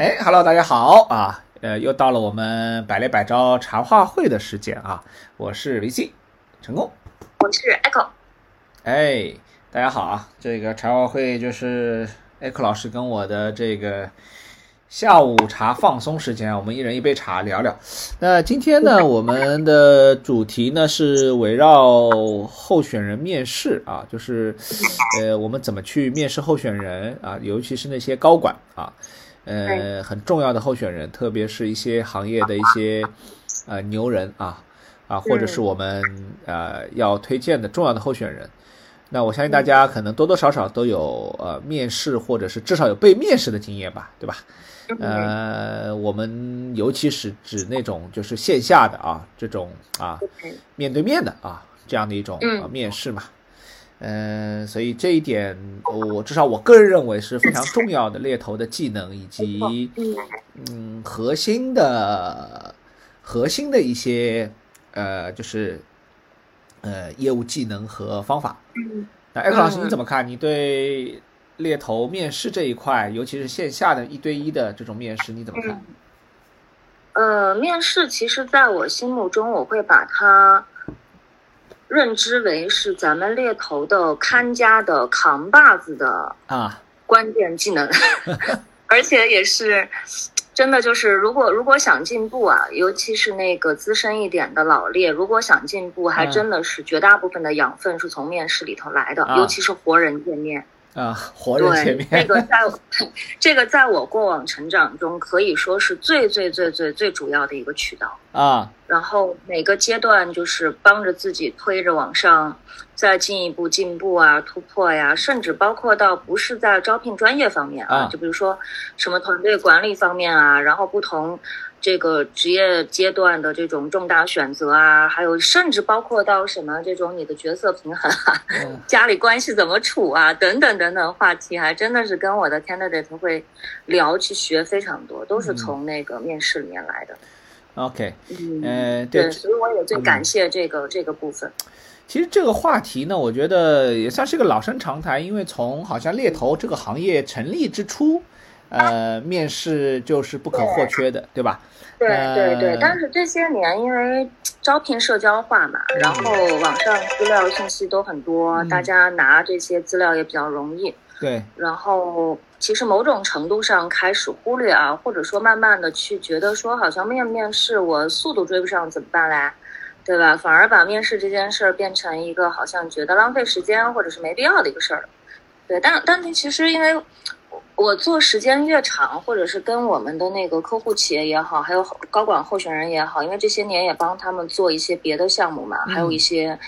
哎，Hello，大家好啊！呃，又到了我们百猎百招茶话会的时间啊！我是维 C，成功，我是 Echo。哎，大家好啊！这个茶话会就是 Echo 老师跟我的这个下午茶放松时间啊，我们一人一杯茶聊聊。那今天呢，我们的主题呢是围绕候选人面试啊，就是呃，我们怎么去面试候选人啊，尤其是那些高管啊。呃，很重要的候选人，特别是一些行业的一些呃牛人啊啊，或者是我们呃要推荐的重要的候选人。那我相信大家可能多多少少都有呃面试，或者是至少有被面试的经验吧，对吧？呃，我们尤其是指那种就是线下的啊，这种啊面对面的啊这样的一种面试嘛。嗯，所以这一点，我至少我个人认为是非常重要的猎头的技能，以及嗯核心的核心的一些呃就是呃业务技能和方法。那艾克老师你怎么看？你对猎头面试这一块，尤其是线下的一对一的这种面试，你怎么看？呃，面试其实在我心目中，我会把它。认知为是咱们猎头的看家的扛把子的啊关键技能，而且也是真的，就是如果如果想进步啊，尤其是那个资深一点的老猎，如果想进步，还真的是绝大部分的养分是从面试里头来的，尤其是活人见面。啊，活人前面，这个在 这个在我过往成长中可以说是最最最最最主要的一个渠道啊。然后每个阶段就是帮着自己推着往上，再进一步进步啊，突破呀，甚至包括到不是在招聘专业方面啊，就比如说什么团队管理方面啊，然后不同。这个职业阶段的这种重大选择啊，还有甚至包括到什么这种你的角色平衡啊，家里关系怎么处啊，等等等等话题，还真的是跟我的 candidate 会聊去学非常多，都是从那个面试里面来的。OK，嗯，对，所以我也最感谢这个这个部分。其实这个话题呢，我觉得也算是个老生常谈，因为从好像猎头这个行业成立之初。呃，面试就是不可或缺的，对吧？对对对。但是这些年，因为招聘社交化嘛，然后网上资料信息都很多，大家拿这些资料也比较容易。对。然后，其实某种程度上开始忽略啊，或者说慢慢的去觉得说，好像面面试我速度追不上怎么办嘞？对吧？反而把面试这件事儿变成一个好像觉得浪费时间或者是没必要的一个事儿。对，但但其实因为。我做时间越长，或者是跟我们的那个客户企业也好，还有高管候选人也好，因为这些年也帮他们做一些别的项目嘛，还有一些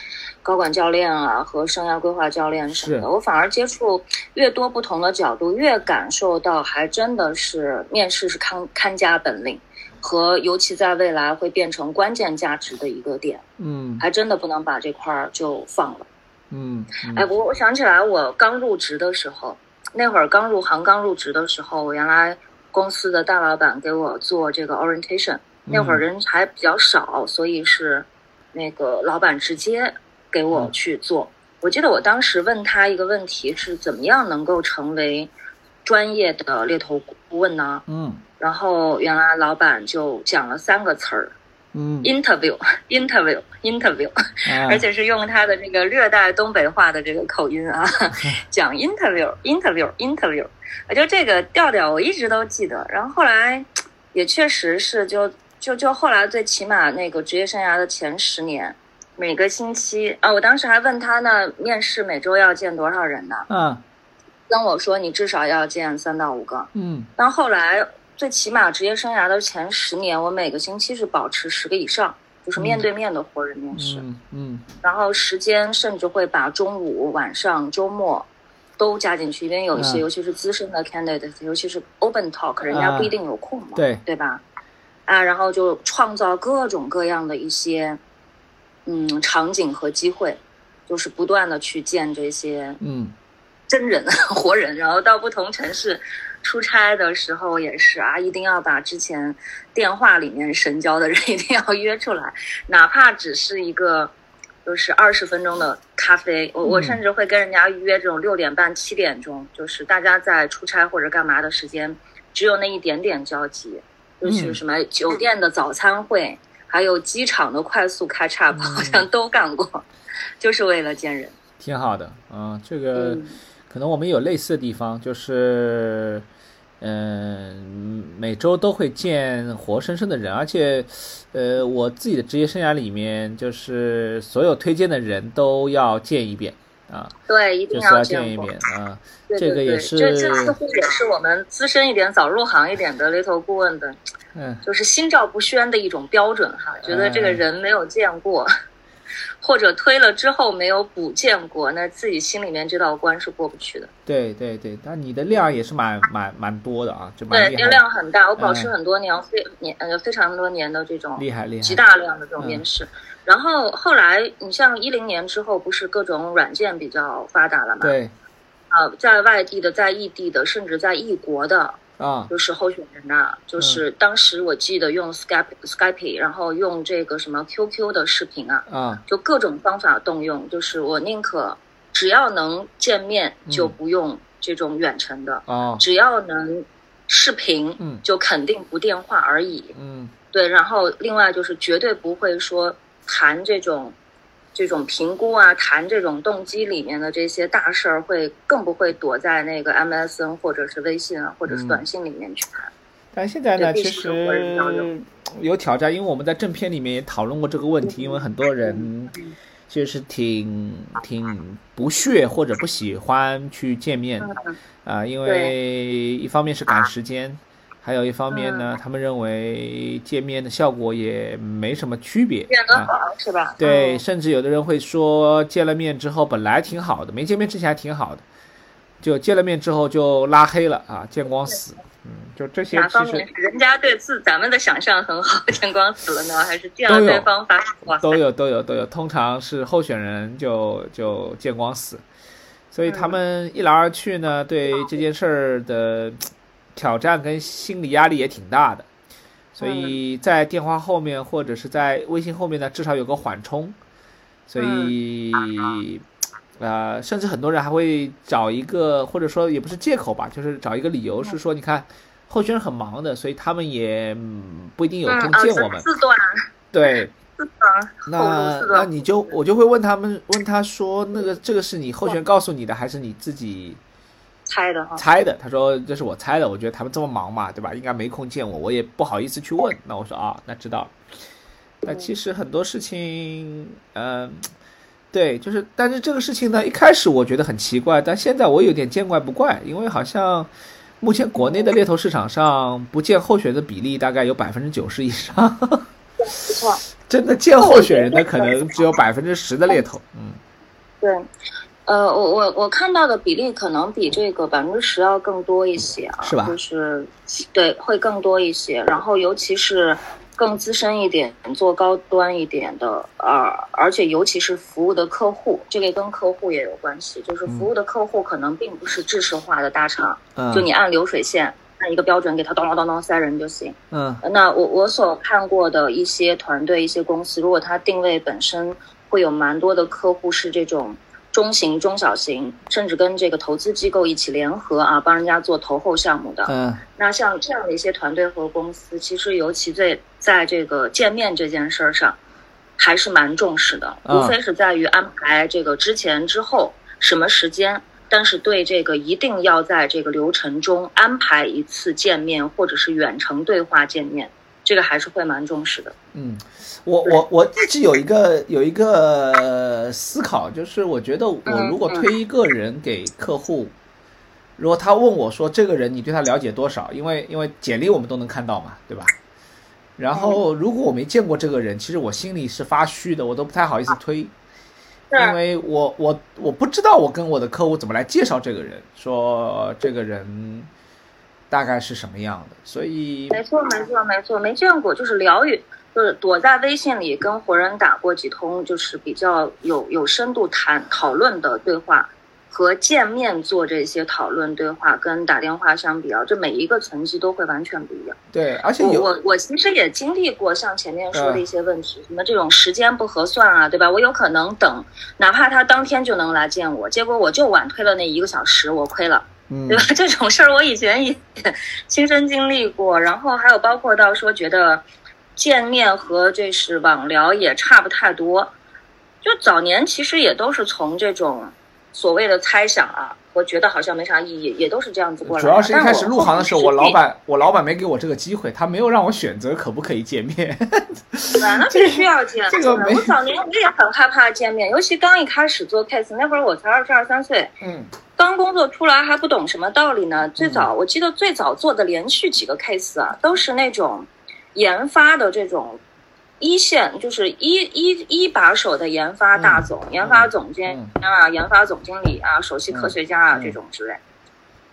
高管教练啊和生涯规划教练什么的，我反而接触越多不同的角度，越感受到还真的是面试是看看家本领，和尤其在未来会变成关键价值的一个点，嗯，还真的不能把这块儿就放了，嗯，哎，我我想起来我刚入职的时候。那会儿刚入行、刚入职的时候，我原来公司的大老板给我做这个 orientation，那会儿人还比较少，所以是那个老板直接给我去做。我记得我当时问他一个问题是：怎么样能够成为专业的猎头顾问呢？嗯，然后原来老板就讲了三个词儿。嗯，interview，interview，interview，而且是用他的这个略带东北话的这个口音啊，讲 interview，interview，interview，就这个调调我一直都记得。然后后来也确实是，就就就后来最起码那个职业生涯的前十年，每个星期啊，我当时还问他呢，面试每周要见多少人呢？嗯，跟我说你至少要见三到五个。嗯，但后来。最起码职业生涯的前十年，我每个星期是保持十个以上，就是面对面的活人面试。嗯，然后时间甚至会把中午、晚上、周末都加进去，因为有一些，尤其是资深的 candidate，尤其是 open talk，人家不一定有空嘛，对。对吧？啊，然后就创造各种各样的一些嗯场景和机会，就是不断的去见这些嗯真人 活人，然后到不同城市。出差的时候也是啊，一定要把之前电话里面神交的人一定要约出来，哪怕只是一个就是二十分钟的咖啡，我我甚至会跟人家约这种六点半七点钟，就是大家在出差或者干嘛的时间只有那一点点交集，就是什么酒店的早餐会，还有机场的快速开叉，好像都干过，就是为了见人。挺好的啊，这个可能我们有类似的地方，就是嗯，每周都会见活生生的人，而且呃，我自己的职业生涯里面，就是所有推荐的人都要见一遍。啊，对，一定要见一遍啊！这个也是，这这似乎也是我们资深一点、早入行一点的 little 顾问的，嗯，就是心照不宣的一种标准哈。觉得这个人没有见过，或者推了之后没有补见过，那自己心里面这道关是过不去的。对对对，但你的量也是蛮蛮蛮多的啊，就对，量很大。我保持很多年，非年呃非常多年的这种厉害厉害极大量的这种面试。然后后来，你像一零年之后，不是各种软件比较发达了嘛？对。啊，在外地的，在异地的，甚至在异国的啊，就是候选人呐。就是当时我记得用 Skype Skype，然后用这个什么 QQ 的视频啊，啊，就各种方法动用。就是我宁可只要能见面，就不用这种远程的。哦。只要能视频，嗯，就肯定不电话而已。嗯。对，然后另外就是绝对不会说。谈这种，这种评估啊，谈这种动机里面的这些大事儿，会更不会躲在那个 MSN 或者是微信啊，或者是短信里面去谈。但现在呢，其实有挑战，因为我们在正片里面也讨论过这个问题，因为很多人其实是挺挺不屑或者不喜欢去见面啊，因为一方面是赶时间。还有一方面呢，他们认为见面的效果也没什么区别，啊，是吧？对，甚至有的人会说，见了面之后本来挺好的，没见面之前还挺好的，就见了面之后就拉黑了啊，见光死。嗯，就这些其实人家对自咱们的想象很好，见光死了呢，还是见了对方发都有都有都有，通常是候选人就就见光死，所以他们一来二去呢，对这件事儿的。挑战跟心理压力也挺大的，所以在电话后面或者是在微信后面呢，至少有个缓冲。所以，呃，甚至很多人还会找一个，或者说也不是借口吧，就是找一个理由，是说你看候选人很忙的，所以他们也不一定有空见我们。四段。对。那那你就我就会问他们，问他说，那个这个是你候选人告诉你的，还是你自己？猜的哈，猜的。他说这是我猜的，我觉得他们这么忙嘛，对吧？应该没空见我，我也不好意思去问。那我说啊，那知道了。那其实很多事情，嗯，对，就是，但是这个事情呢，一开始我觉得很奇怪，但现在我有点见怪不怪，因为好像目前国内的猎头市场上不见候选的比例大概有百分之九十以上，真的见候选人的可能只有百分之十的猎头，嗯，对。呃，我我我看到的比例可能比这个百分之十要更多一些啊，是吧？就是对，会更多一些。然后尤其是更资深一点、做高端一点的，呃，而且尤其是服务的客户，这个跟客户也有关系。就是服务的客户可能并不是制式化的大厂，就你按流水线按一个标准给他咚咚咚咚塞人就行。嗯，那我我所看过的一些团队、一些公司，如果它定位本身会有蛮多的客户是这种。中型、中小型，甚至跟这个投资机构一起联合啊，帮人家做投后项目的。嗯，那像这样的一些团队和公司，其实尤其在在这个见面这件事儿上，还是蛮重视的。无非是在于安排这个之前、之后什么时间，但是对这个一定要在这个流程中安排一次见面，或者是远程对话见面，这个还是会蛮重视的。嗯。我我我一直有一个有一个思考，就是我觉得我如果推一个人给客户，如果他问我说这个人你对他了解多少？因为因为简历我们都能看到嘛，对吧？然后如果我没见过这个人，其实我心里是发虚的，我都不太好意思推，因为我我我不知道我跟我的客户怎么来介绍这个人，说这个人大概是什么样的，所以没错没错没错，没见过就是疗愈。就是躲在微信里跟活人打过几通，就是比较有有深度谈讨论的对话，和见面做这些讨论对话，跟打电话相比啊，这每一个层级都会完全不一样。对，而且我我其实也经历过像前面说的一些问题，什么这种时间不合算啊，对吧？我有可能等，哪怕他当天就能来见我，结果我就晚推了那一个小时，我亏了。嗯对吧？这种事儿我以前也 亲身经历过，然后还有包括到说觉得见面和这是网聊也差不太多，就早年其实也都是从这种所谓的猜想啊，我觉得好像没啥意义，也都是这样子过来的。主要是一开始入行的时候，我老板我老板没给我这个机会，他没有让我选择可不可以见面。那 必须要见。这个没我早年我也很害怕见面，尤其刚一开始做 case，那会儿我才二十二三岁，嗯刚工作出来还不懂什么道理呢。最早我记得最早做的连续几个 case 啊，都是那种研发的这种一线，就是一一一把手的研发大总、研发总监啊、研发总经理啊、首席科学家啊、嗯这种职位。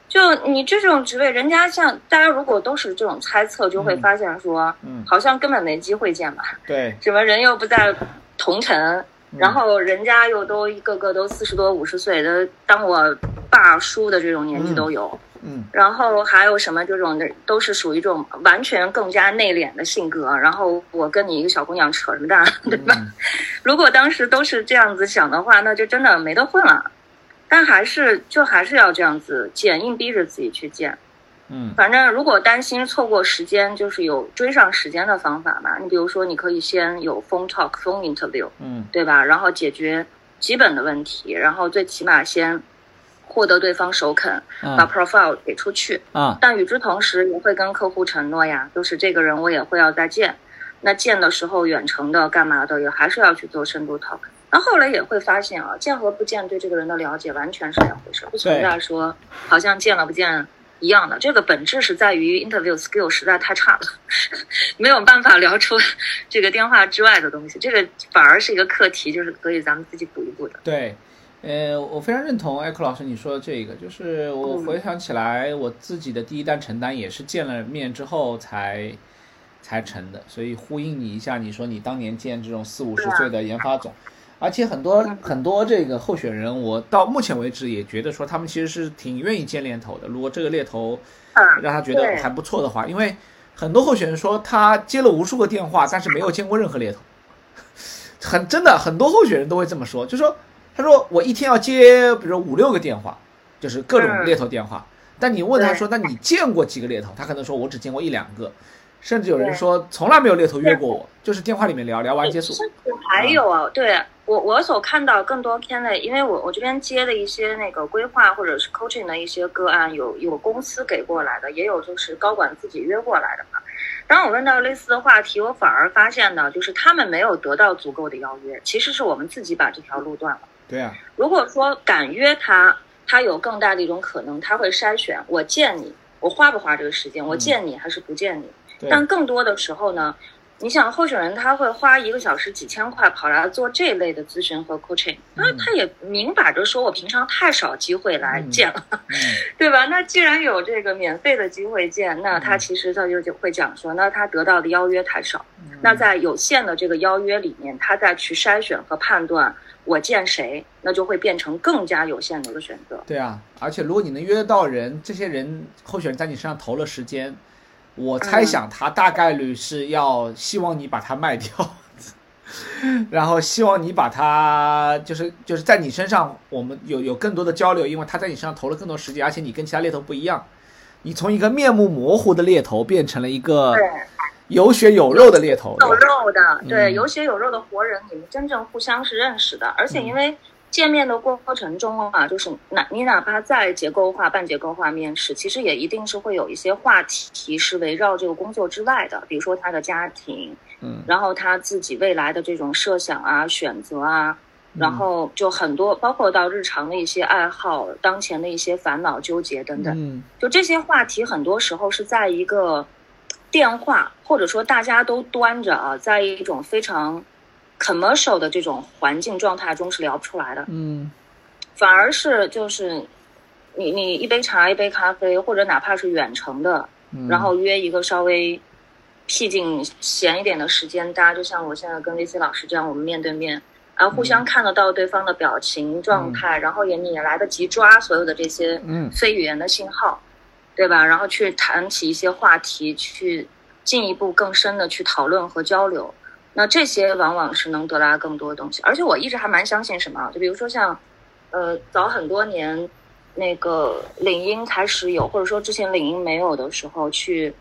就你这种职位，人家像大家如果都是这种猜测，就会发现说，嗯，好像根本没机会见吧。对，什么人又不在同城，嗯然后人家又都一个个都四十多五十岁的，当我爸叔的这种年纪都有。嗯然后还有什么这种的，都是属于这种完全更加内敛的性格。然后我跟你一个小姑娘扯什么蛋，对吧？嗯如果当时都是这样子想的话，那就真的没得混了。但还是就还是要这样子见，硬逼着自己去见。嗯反正如果担心错过时间，就是有追上时间的方法嘛。你比如说，你可以先有 phone talk、phone interview，嗯对吧？然后解决基本的问题，然后最起码先获得对方首肯，把啊 profile 给出去。啊但与之同时，也会跟客户承诺呀，就是这个人我也会要再见。那见的时候远程的干嘛的，也还是要去做深度 talk。那后来也会发现啊，见和不见对这个人的了解完全是两回事，不存在说好像见了不见一样的。这个本质是在于 interview skill 实在太差了，没有办法聊出这个电话之外的东西。这个反而是一个课题，就是可以咱们自己补一补的。对。呃，我非常认同艾克老师你说的这个，就是我嗯。回想起来，我自己的第一单承单也是见了面之后才才成的，所以呼应你一下，你说你当年见这种四五十岁的研发总，而且很多很多这个候选人，我到目前为止也觉得说他们其实是挺愿意见猎头的。如果这个猎头嗯，让他觉得还不错的话，因为很多候选人说他接了无数个电话，但是没有见过任何猎头，很真的很多候选人都会这么说，就说他说我一天要接比如说五六个电话，就是各种嗯猎头电话，但你问他说那你见过几个猎头，他可能说我只见过一两个，甚至有人说从来没有猎头约过我，就是电话里面聊聊完结束。还有啊，对我我所看到更多 candidate，因为我我这边接的一些那个规划或者是 coaching 的一些个案，有有公司给过来的，也有就是高管自己约过来的嘛。当我问到类似的话题，我反而发现呢，就是他们没有得到足够的邀约，其实是我们自己把这条路断了。对啊，如果说敢约他，他有更大的一种可能，他会筛选我见你，我花不花这个时间，我见你还是不见你。对。但更多的时候呢，你想候选人他会花一个小时几千块跑来做这类的咨询和 coaching，那嗯。他也明摆着说我平常太少机会来嗯见了，嗯。对吧？那既然有这个免费的机会见，那他其实他就就会讲说，那他得到的邀约太少。嗯。那在有限的这个邀约里面，他再去筛选和判断我见谁，那就会变成更加有限的一个选择。对啊，而且如果你能约得到人，这些人候选人在你身上投了时间，我猜想他大概率是要希望你把它卖掉，然后希望你把它就是就是在你身上，我们有有更多的交流，因为他在你身上投了更多时间，而且你跟其他猎头不一样，你从一个面目模糊的猎头变成了一个对，有血有肉的猎头，有肉的，对，嗯。有血有肉的活人，你们真正互相是认识的，而且嗯因为见面的过程中啊，就是哪你哪怕再结构化、半结构化面试，其实也一定是会有一些话题是围绕这个工作之外的，比如说他的家庭，嗯。然后他自己未来的这种设想啊、选择啊，嗯。然后就很多，包括到日常的一些爱好、当前的一些烦恼、纠结等等。嗯。就这些话题，很多时候是在一个电话，或者说大家都端着啊，在一种非常 commercial 的这种环境状态中是聊不出来的，嗯。反而是就是你你一杯茶、一杯咖啡，或者哪怕是远程的，嗯，然后约一个稍微僻静闲一点的时间，大家就像我现在跟 VC 老师这样，我们面对面。啊，互相看得到对方的表情状态，然后也你也来得及抓所有的这些嗯。非语言的信号，对吧？然后去谈起一些话题，去进一步更深的去讨论和交流。那这些往往是能得到更多的东西。而且我一直还蛮相信什么啊，就比如说像，呃，早很多年那个领英开始有，或者说之前领英没有的时候，去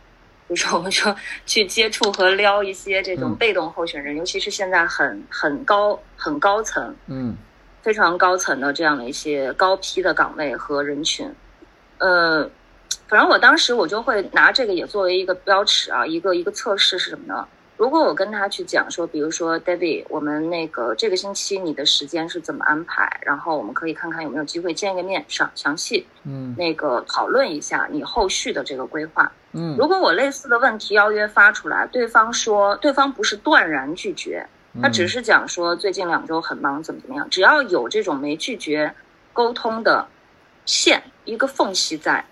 就是我们说去接触和撩一些这种嗯被动候选人，尤其是现在很很高很高层。嗯非常高层的这样的一些高批的岗位和人群，呃，反正我当时我就会拿这个也作为一个标尺啊，一个一个测试是什么呢？如果我跟他去讲说，比如说 David，我们那个这个星期你的时间是怎么安排，然后我们可以看看有没有机会见一个面，详详细嗯那个讨论一下你后续的这个规划。嗯如果我类似的问题邀约发出来，对方说对方不是断然拒绝，他只是讲说最近两周很忙，怎么怎么样。只要有这种没拒绝沟通的线，一个缝隙在，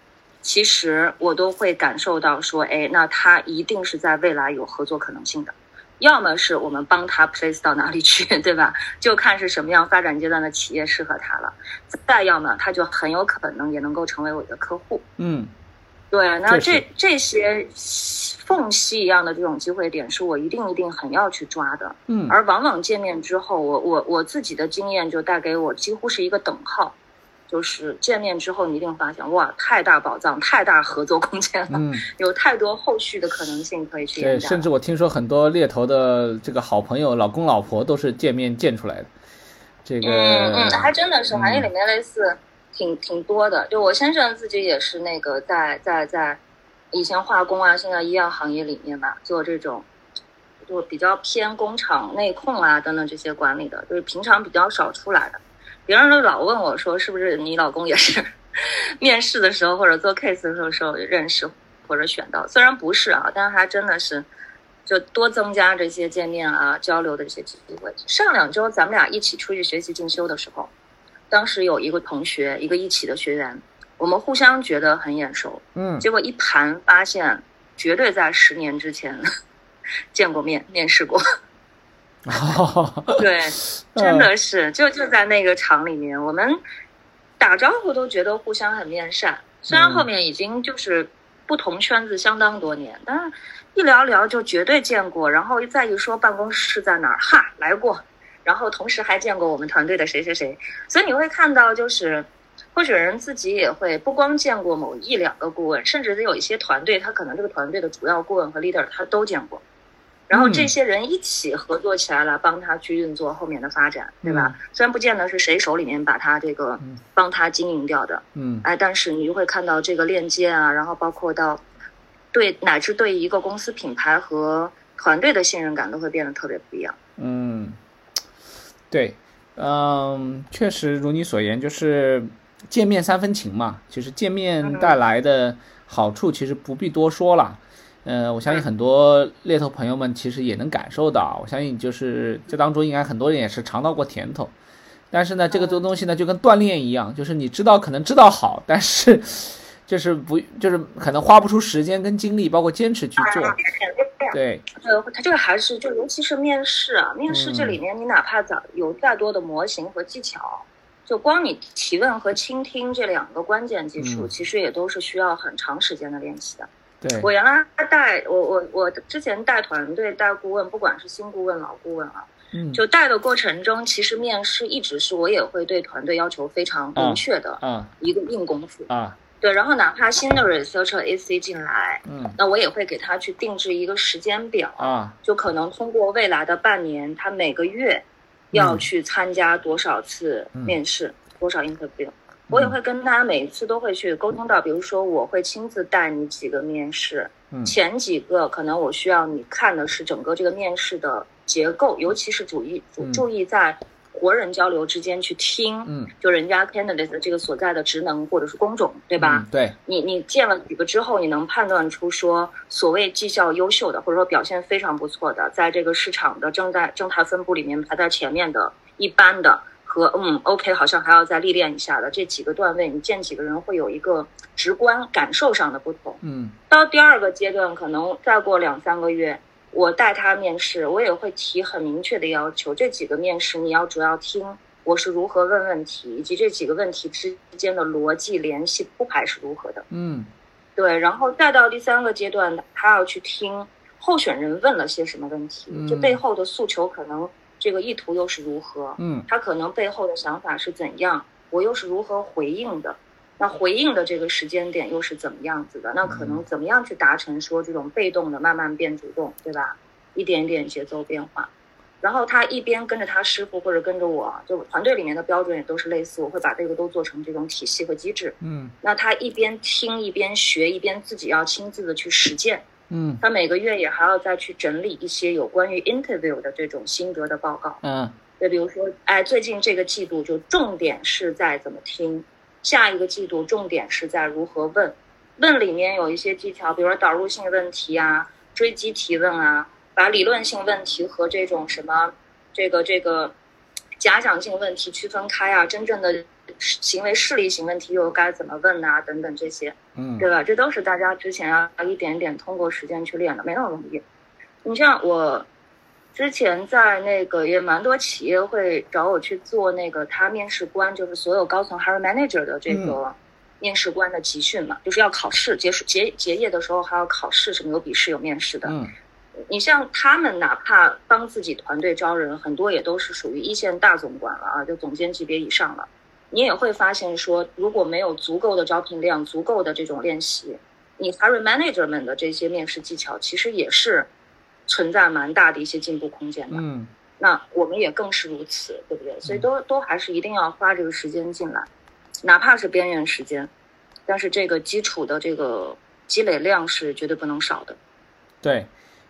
其实我都会感受到说，哎，那他一定是在未来有合作可能性的。要么是我们帮他 place 到哪里去，对吧？就看是什么样发展阶段的企业适合他了。再要么他就很有可能也能够成为我的客户。嗯对，那这这些缝隙一样的这种机会点，是我一定一定很要去抓的。嗯而往往见面之后，我我我自己的经验就带给我几乎是一个等号，就是见面之后，你一定发现哇，太大宝藏，太大合作空间了，嗯，有太多后续的可能性可以去对。甚至我听说很多猎头的这个好朋友、老公老婆都是见面见出来的。这个嗯嗯，还真的是嗯行业里面类似挺挺多的。就我先生自己也是那个在在在以前化工啊，现在医药行业里面吧，做这种就比较偏工厂内控啊等等这些管理的，就是平常比较少出来的。别人都老问我说，是不是你老公也是 面试的时候或者做 case 的时候时候认识或者选到？虽然不是啊，但是还真的是。就多增加这些见面啊、交流的这些机会。上两周咱们俩一起出去学习进修的时候，当时有一个同学，一个一起的学员，我们互相觉得很眼熟，嗯结果一盘发现，绝对在十年之前 见过面、面试过。对，真的是，就就在那个厂里面，我们打招呼都觉得互相很面善。虽然后面已经就是不同圈子相当多年，但是一聊聊就绝对见过，然后再一说办公室在哪儿，哈，来过，然后同时还见过我们团队的谁谁谁，所以你会看到就是。候选人自己也会不光见过某一两个顾问，甚至有一些团队，他可能这个团队的主要顾问和 leader 他都见过，然后这些人一起合作起来了帮他去运作后面的发展，对吧？虽然不见得是谁手里面把他这个帮他经营掉的，嗯，哎，但是你就会看到这个链接啊，然后包括到对乃至对一个公司品牌和团队的信任感都会变得特别不一样。嗯，对，嗯，确实如你所言，就是见面三分情嘛。其实见面带来的好处，其实不必多说了。呃，我相信很多猎头朋友们其实也能感受到，我相信就是这当中应该很多人也是尝到过甜头。但是呢，这个东西呢就跟锻炼一样，就是你知道可能知道好，但是 就是不就是可能花不出时间跟精力，包括坚持去做。对，呃，它这个还是就尤其是面试啊，面试这里面你哪怕早有再多的模型和技巧，就光你提问和倾听这两个关键技术，嗯其实也都是需要很长时间的练习的。对，我原来带我我我之前带团队带顾问，不管是新顾问老顾问啊，嗯，就带的过程中，其实面试一直是我也会对团队要求非常明确的啊一个硬功夫。啊，对，然后哪怕新的 researcher AC 进来，嗯。那我也会给他去定制一个时间表，啊，就可能通过未来的半年，他每个月要嗯。去参加多少次面试，多少 interview。我嗯。也会跟他每一次都会去沟通到，比如说我会亲自带你几个面试，嗯。前几个可能我需要你看的是整个这个面试的结构，尤其是注意注意在活人交流之间去听，嗯，就人家 candidate 的这个所在的职能或者是工种，对吧？嗯对，你你见了几个之后，你能判断出说，所谓绩效优秀的，或者说表现非常不错的，在这个市场的正在正态分布里面排在前面的，一般的和嗯 OK 好像还要再历练一下的这几个段位，你见几个人会有一个直观感受上的不同。嗯到第二个阶段，可能再过两三个月，我带他面试，我也会提很明确的要求，这几个面试你要主要听我是如何问问题，以及这几个问题之间的逻辑联系铺排是如何的。嗯对，然后再到第三个阶段，他要去听候选人问了些什么问题，嗯这背后的诉求可能这个意图又是如何，嗯他可能背后的想法是怎样，我又是如何回应的。那回应的这个时间点又是怎么样子的？那可能怎么样去达成说这种被动的慢慢变主动，对吧？一点一点节奏变化，然后他一边跟着他师傅或者跟着我，就团队里面的标准也都是类似，我会把这个都做成这种体系和机制。嗯那他一边听一边学，一边自己要亲自的去实践。嗯他每个月也还要再去整理一些有关于 interview 的这种心得的报告。嗯就比如说，哎，最近这个季度就重点是在怎么听，下一个季度重点是在如何问。问里面有一些技巧，比如说导入性问题啊、追击提问啊，把理论性问题和这种什么这个这个假想性问题区分开啊，真正的行为势力型问题又该怎么问啊，等等这些。嗯对吧？这都是大家之前要一点点通过时间去练的，没那么容易。你像我之前在那个也蛮多企业会找我去做那个他面试官，就是所有高层 hiring manager 的这个面试官的集训嘛，就是要考试，结束结结业的时候还要考试，什么有笔试有面试的。嗯你像他们，哪怕帮自己团队招人，很多也都是属于一线大总管了啊，就总监级别以上了。你也会发现说，如果没有足够的招聘量、足够的这种练习，你 hiring manager 们的这些面试技巧，其实也是存在蛮大的一些进步空间的。嗯那我们也更是如此，对不对？所以都都还是一定要花这个时间进来，哪怕是边缘时间，但是这个基础的这个积累量是绝对不能少的。对，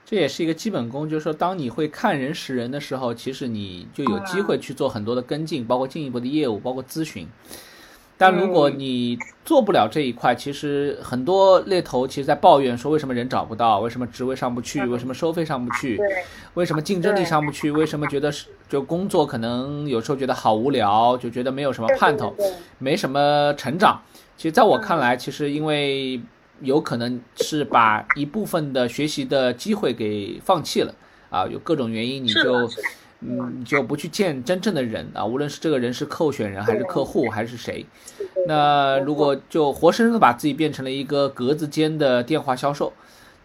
这也是一个基本功，就是说，当你会看人识人的时候，其实你就有机会去做很多的跟进，包括进一步的业务，包括咨询。但如果你做不了这一块，其实很多猎头其实在抱怨说，为什么人找不到，为什么职位上不去，为什么收费上不去，为什么竞争力上不去，为什么觉得是就工作可能有时候觉得好无聊，就觉得没有什么盼头。没什么成长。其实，在我看来，其实因为有可能是把一部分的学习的机会给放弃了啊，有各种原因，你就嗯，你就不去见真正的人啊，无论是这个人是候选人还是客户还是谁。那如果就活生生的把自己变成了一个格子间的电话销售，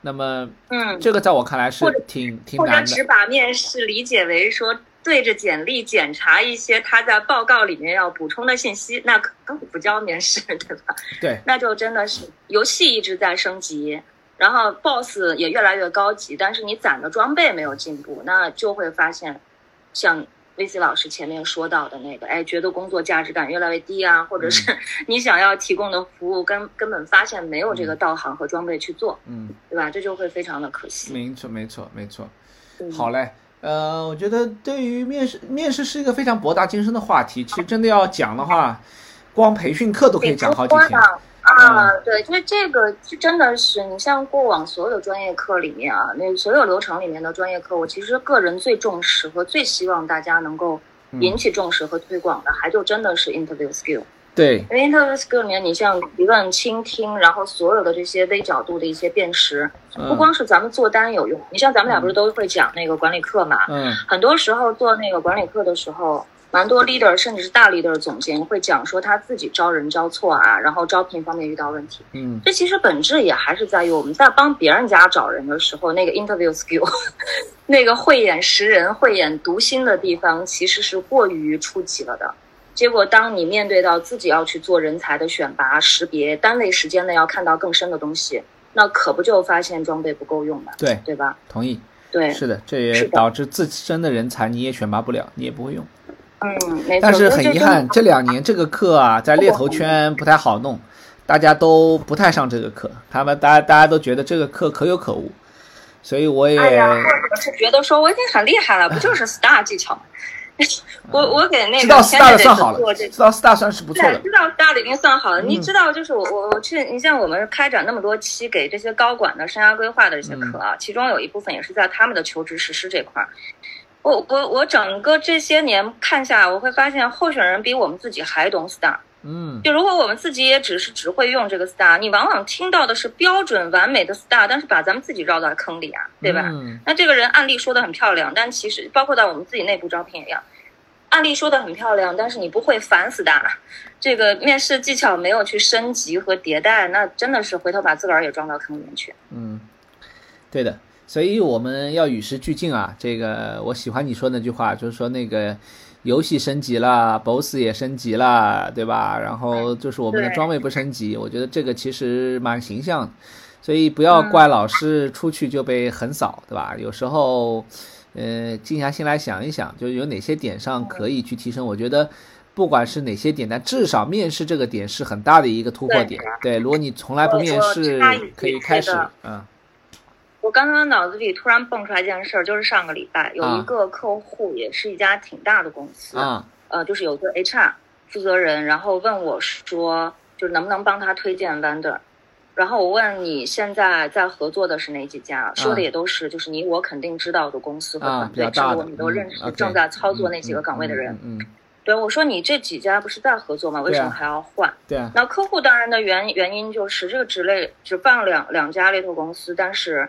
那么嗯，这个在我看来是或者挺挺或者难的。只把面试理解为说对着简历检查一些他在报告里面要补充的信息，那根本不叫面试，对吧？对，那就真的是游戏一直在升级，然后 BOSS 也越来越高级，但是你攒的装备没有进步，那就会发现，像 VC 老师前面说到的那个，哎，觉得工作价值感越来越低啊，或者是 你想要提供的服务根根本发现没有这个道行和装备去做，嗯，对吧？这就会非常的可惜。没错，没错，没错。嗯好嘞，呃，我觉得对于面试，面试是一个非常博大精深的话题。其实真的要讲的话，光培训课都可以讲好几天。啊，对，就是这个是真的是，你像过往所有的专业课里面啊，那所有流程里面的专业课，我其实个人最重视和最希望大家能够引起重视和推广的，还就真的是 interview skill。对，因为 interview skill 里面，你像一段、倾听，然后所有的这些微角度的一些辨识，不嗯光是咱们做单有用，你像咱们俩不是都会讲那个管理课嘛？嗯很多时候做那个管理课的时候，蛮多 leader 甚至是大 leader 总监会讲说他自己招人招错啊，然后招聘方面遇到问题。嗯，这其实本质也还是在于我们在帮别人家找人的时候，那个 interview skill，那个慧眼识人、慧眼读心的地方，其实是过于初级了的。结果，当你面对到自己要去做人才的选拔、识别，单位时间内要看到更深的东西，那可不就发现装备不够用嘛？对，对吧？同意。对，是的，这也导致自身的人才你也选拔不了，你也不会用。嗯，没错。但是很遗憾，这这两年这个课啊，在猎头圈不太好弄，大家都不太上这个课，他们大家大家都觉得这个课可有可无，所以我也哎呀，或者是觉得说我已经很厉害了，不就是 STAR 技巧吗？我我给那个知道 star 的算好了，知道 star 算是不错对，的。知道 star 已经算好了。你嗯知道，就是我我我去，你像我们开展那么多期给这些高管的生涯规划的这些课嗯啊，其中有一部分也是在他们的求职实施这块儿。我我我整个这些年看下来，我会发现候选人比我们自己还懂 star。嗯，就如果我们自己也只是只会用这个 star，你往往听到的是标准完美的 star，但是把咱们自己绕到坑里啊，对吧？嗯那这个人案例说的很漂亮，但其实包括到我们自己内部招聘也一样，案例说的很漂亮，但是你不会烦死的。这个面试技巧没有去升级和迭代，那真的是回头把自个儿也撞到坑里面去。嗯，对的，所以我们要与时俱进啊。这个我喜欢你说那句话，就是说那个游戏升级了，BOSS 也升级了，对吧？然后就是我们的装备不升级，我觉得这个其实蛮形象的，所以不要怪老师出去就被横扫，对吧？有时候，呃，静下心来想一想，就是有哪些点上可以去提升。我觉得不管是哪些点，但至少面试这个点是很大的一个突破点。对，如果你从来不面试，可以开始，嗯。我刚刚脑子里突然蹦出来一件事儿，就是上个礼拜有一个客户，也是一家挺大的公司，啊呃，就是有个 HR 负责人，然后问我说，就是能不能帮他推荐 vendor，然后我问你现在在合作的是哪几家，说的也都是就是你我肯定知道的公司和团队，甚至我们都认识正在操作那几个岗位的人。嗯，对，我说你这几家不是在合作吗？为什么还要换？对啊。那客户当然的原原因就是这个职类只放两两家猎头公司，但是。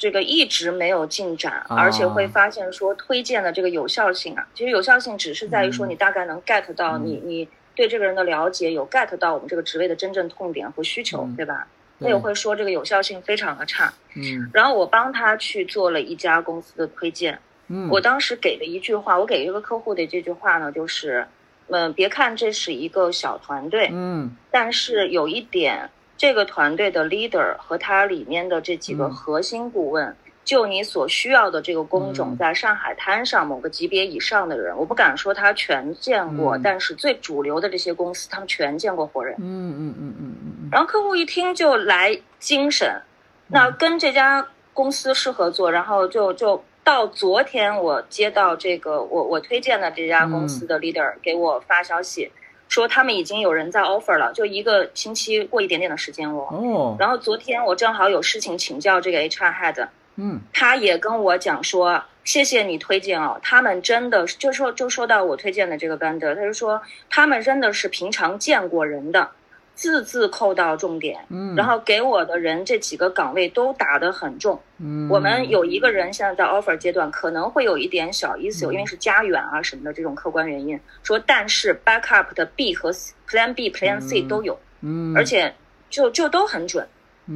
这个一直没有进展，而且会发现说推荐的这个有效性啊，其实有效性只是在于说你大概能 get 到你你对这个人的了解，有 get 到我们这个职位的真正痛点和需求，对吧？他也会说这个有效性非常的差。嗯。然后我帮他去做了一家公司的推荐。嗯。我当时给的一句话，我给这个客户的这句话呢，就是，嗯，别看这是一个小团队，嗯，但是有一点。这个团队的 leader 和他里面的这几个核心顾问，就你所需要的这个工种，在上海滩上某个级别以上的人，我不敢说他全见过，但是最主流的这些公司，他们全见过活人。嗯嗯嗯嗯嗯。然后客户一听就来精神，那跟这家公司是合作，然后就就到昨天我接到这个我我推荐的这家公司的 leader 给我发消息。说他们已经有人在 offer 了，就一个星期过一点点的时间哦。哦。然后昨天我正好有事情请教这个 HR head，嗯，他也跟我讲说，谢谢你推荐哦，他们真的就说就说到我推荐的这个 vendor，他就说他们真的是平常见过人的。字字扣到重点，嗯，然后给我的人这几个岗位都打得很重，嗯，我们有一个人现在在 offer 阶段，可能会有一点小意思，因为是家远啊什么的这种客观原因，说但是 backup 的 B 和 Plan B、Plan C 都有，嗯，而且就就都很准，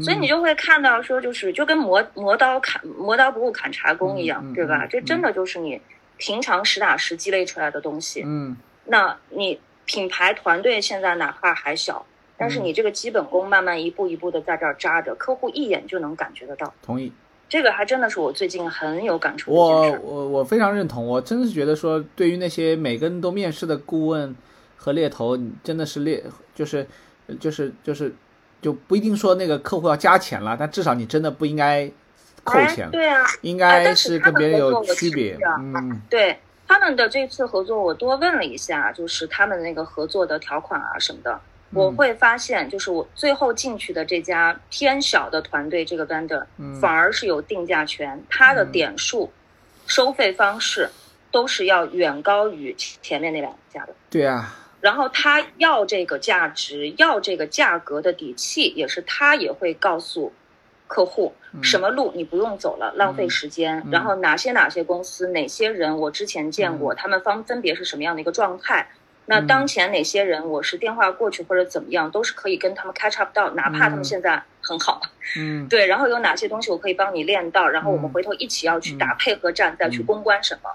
所以你就会看到说就是就跟磨磨刀砍磨刀不误砍柴工一样，对吧？这真的就是你平常实打实积累出来的东西，嗯，那你品牌团队现在哪怕还小。但是你这个基本功慢慢一步一步的在这儿扎着，客户一眼就能感觉得到。同意，这个还真的是我最近很有感触。我我我非常认同，我真的是觉得说，对于那些每个人都面试的顾问和猎头，真的是猎就是就是就是就不一定说那个客户要加钱了，但至少你真的不应该扣钱。对啊，应该是跟别人有区别。嗯，对他们的这次合作，我多问了一下，就是他们那个合作的条款啊什么的。我会发现，就是我最后进去的这家偏小的团队，这个 vendor 反而是有定价权，它的点数、收费方式都是要远高于前面那两家的。对啊。然后他要这个价值、要这个价格的底气，也是他也会告诉客户什么路你不用走了，浪费时间。然后哪些哪些公司、哪些人我之前见过，他们方分别是什么样的一个状态。那当前哪些人，我是电话过去或者怎么样，都是可以跟他们 catch up 到，哪怕他们现在很好。嗯，对。然后有哪些东西我可以帮你练到，然后我们回头一起要去打配合战，再去攻关什么，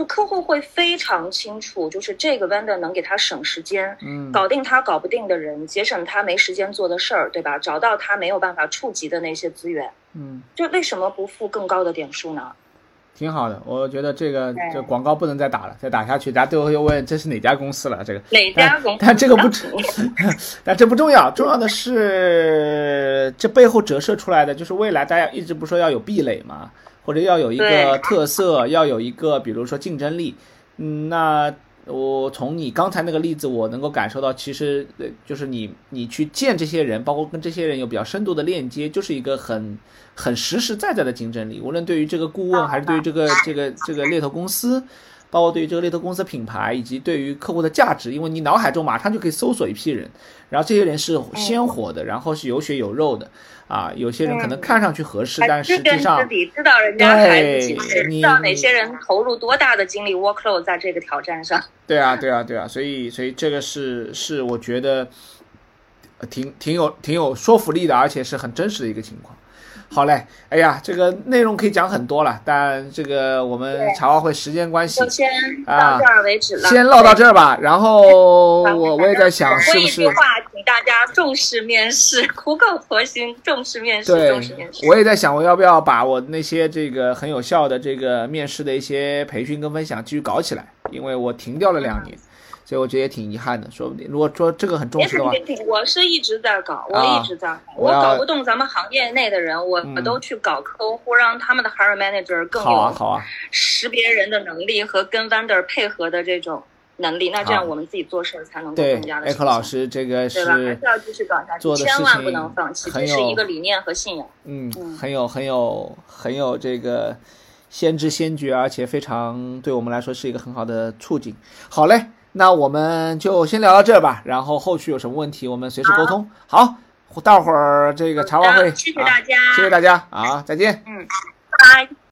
就客户会非常清楚，就是这个 vendor 能给他省时间，嗯，搞定他搞不定的人，节省他没时间做的事儿，对吧？找到他没有办法触及的那些资源，嗯，就为什么不付更高的点数呢？挺好的，我觉得这个这广告不能再打了，再打下去，大家最后又问这是哪家公司了？这个哪家公司？但这个不，但这不重要，重要的是这背后折射出来的就是未来大家一直不说要有壁垒嘛，或者要有一个特色，要有一个比如说竞争力。嗯，那我从你刚才那个例子，我能够感受到，其实就是你你去见这些人，包括跟这些人有比较深度的链接，就是一个很。很实实在在的竞争力，无论对于这个顾问，还是对于这个这个这个猎头公司，包括对于这个猎头公司品牌，以及对于客户的价值，因为你脑海中马上就可以搜索一批人，然后这些人是鲜活的，然后是有血有肉的，啊，有些人可能看上去合适，但实际上知道人家孩子几岁，知道哪些人投入多大的精力 workload 在这个挑战上。对啊，对啊，对啊，所以所以这个是是我觉得挺挺有挺有说服力的，而且是很真实的一个情况。好嘞，哎呀，这个内容可以讲很多了，但这个我们茶话会时间关系就，先到这儿为止了。先唠到这儿吧。然后我我也在想，是不是一句话，请大家重视面试，苦口婆心，重视面试，对重视面试。我也在想，我要不要把我那些这个很有效的这个面试的一些培训跟分享继续搞起来？因为我停掉了两年，所以我觉得也挺遗憾的。说不定如果说这个很重别视的话，我是一直在搞，我啊一直在搞，我搞不动咱们行业内的人，我都去搞客户，让他们的 hiring manager 更有好啊好啊，识别人的能力和跟 vendor 配合的这种能力，那这样我们自己做事儿才能够对更加的艾克老师这个是对吧？还是是要继续搞下去，千万不能放弃，这是一个理念和信仰。嗯嗯很有很有很有这个先知先觉，而且非常对我们来说是一个很好的促进。好嘞，那我们就先聊到这儿吧，然后后续有什么问题我们随时沟通。好，待会儿这个茶话会，谢谢啊大家，谢谢大家好，再见。嗯，拜。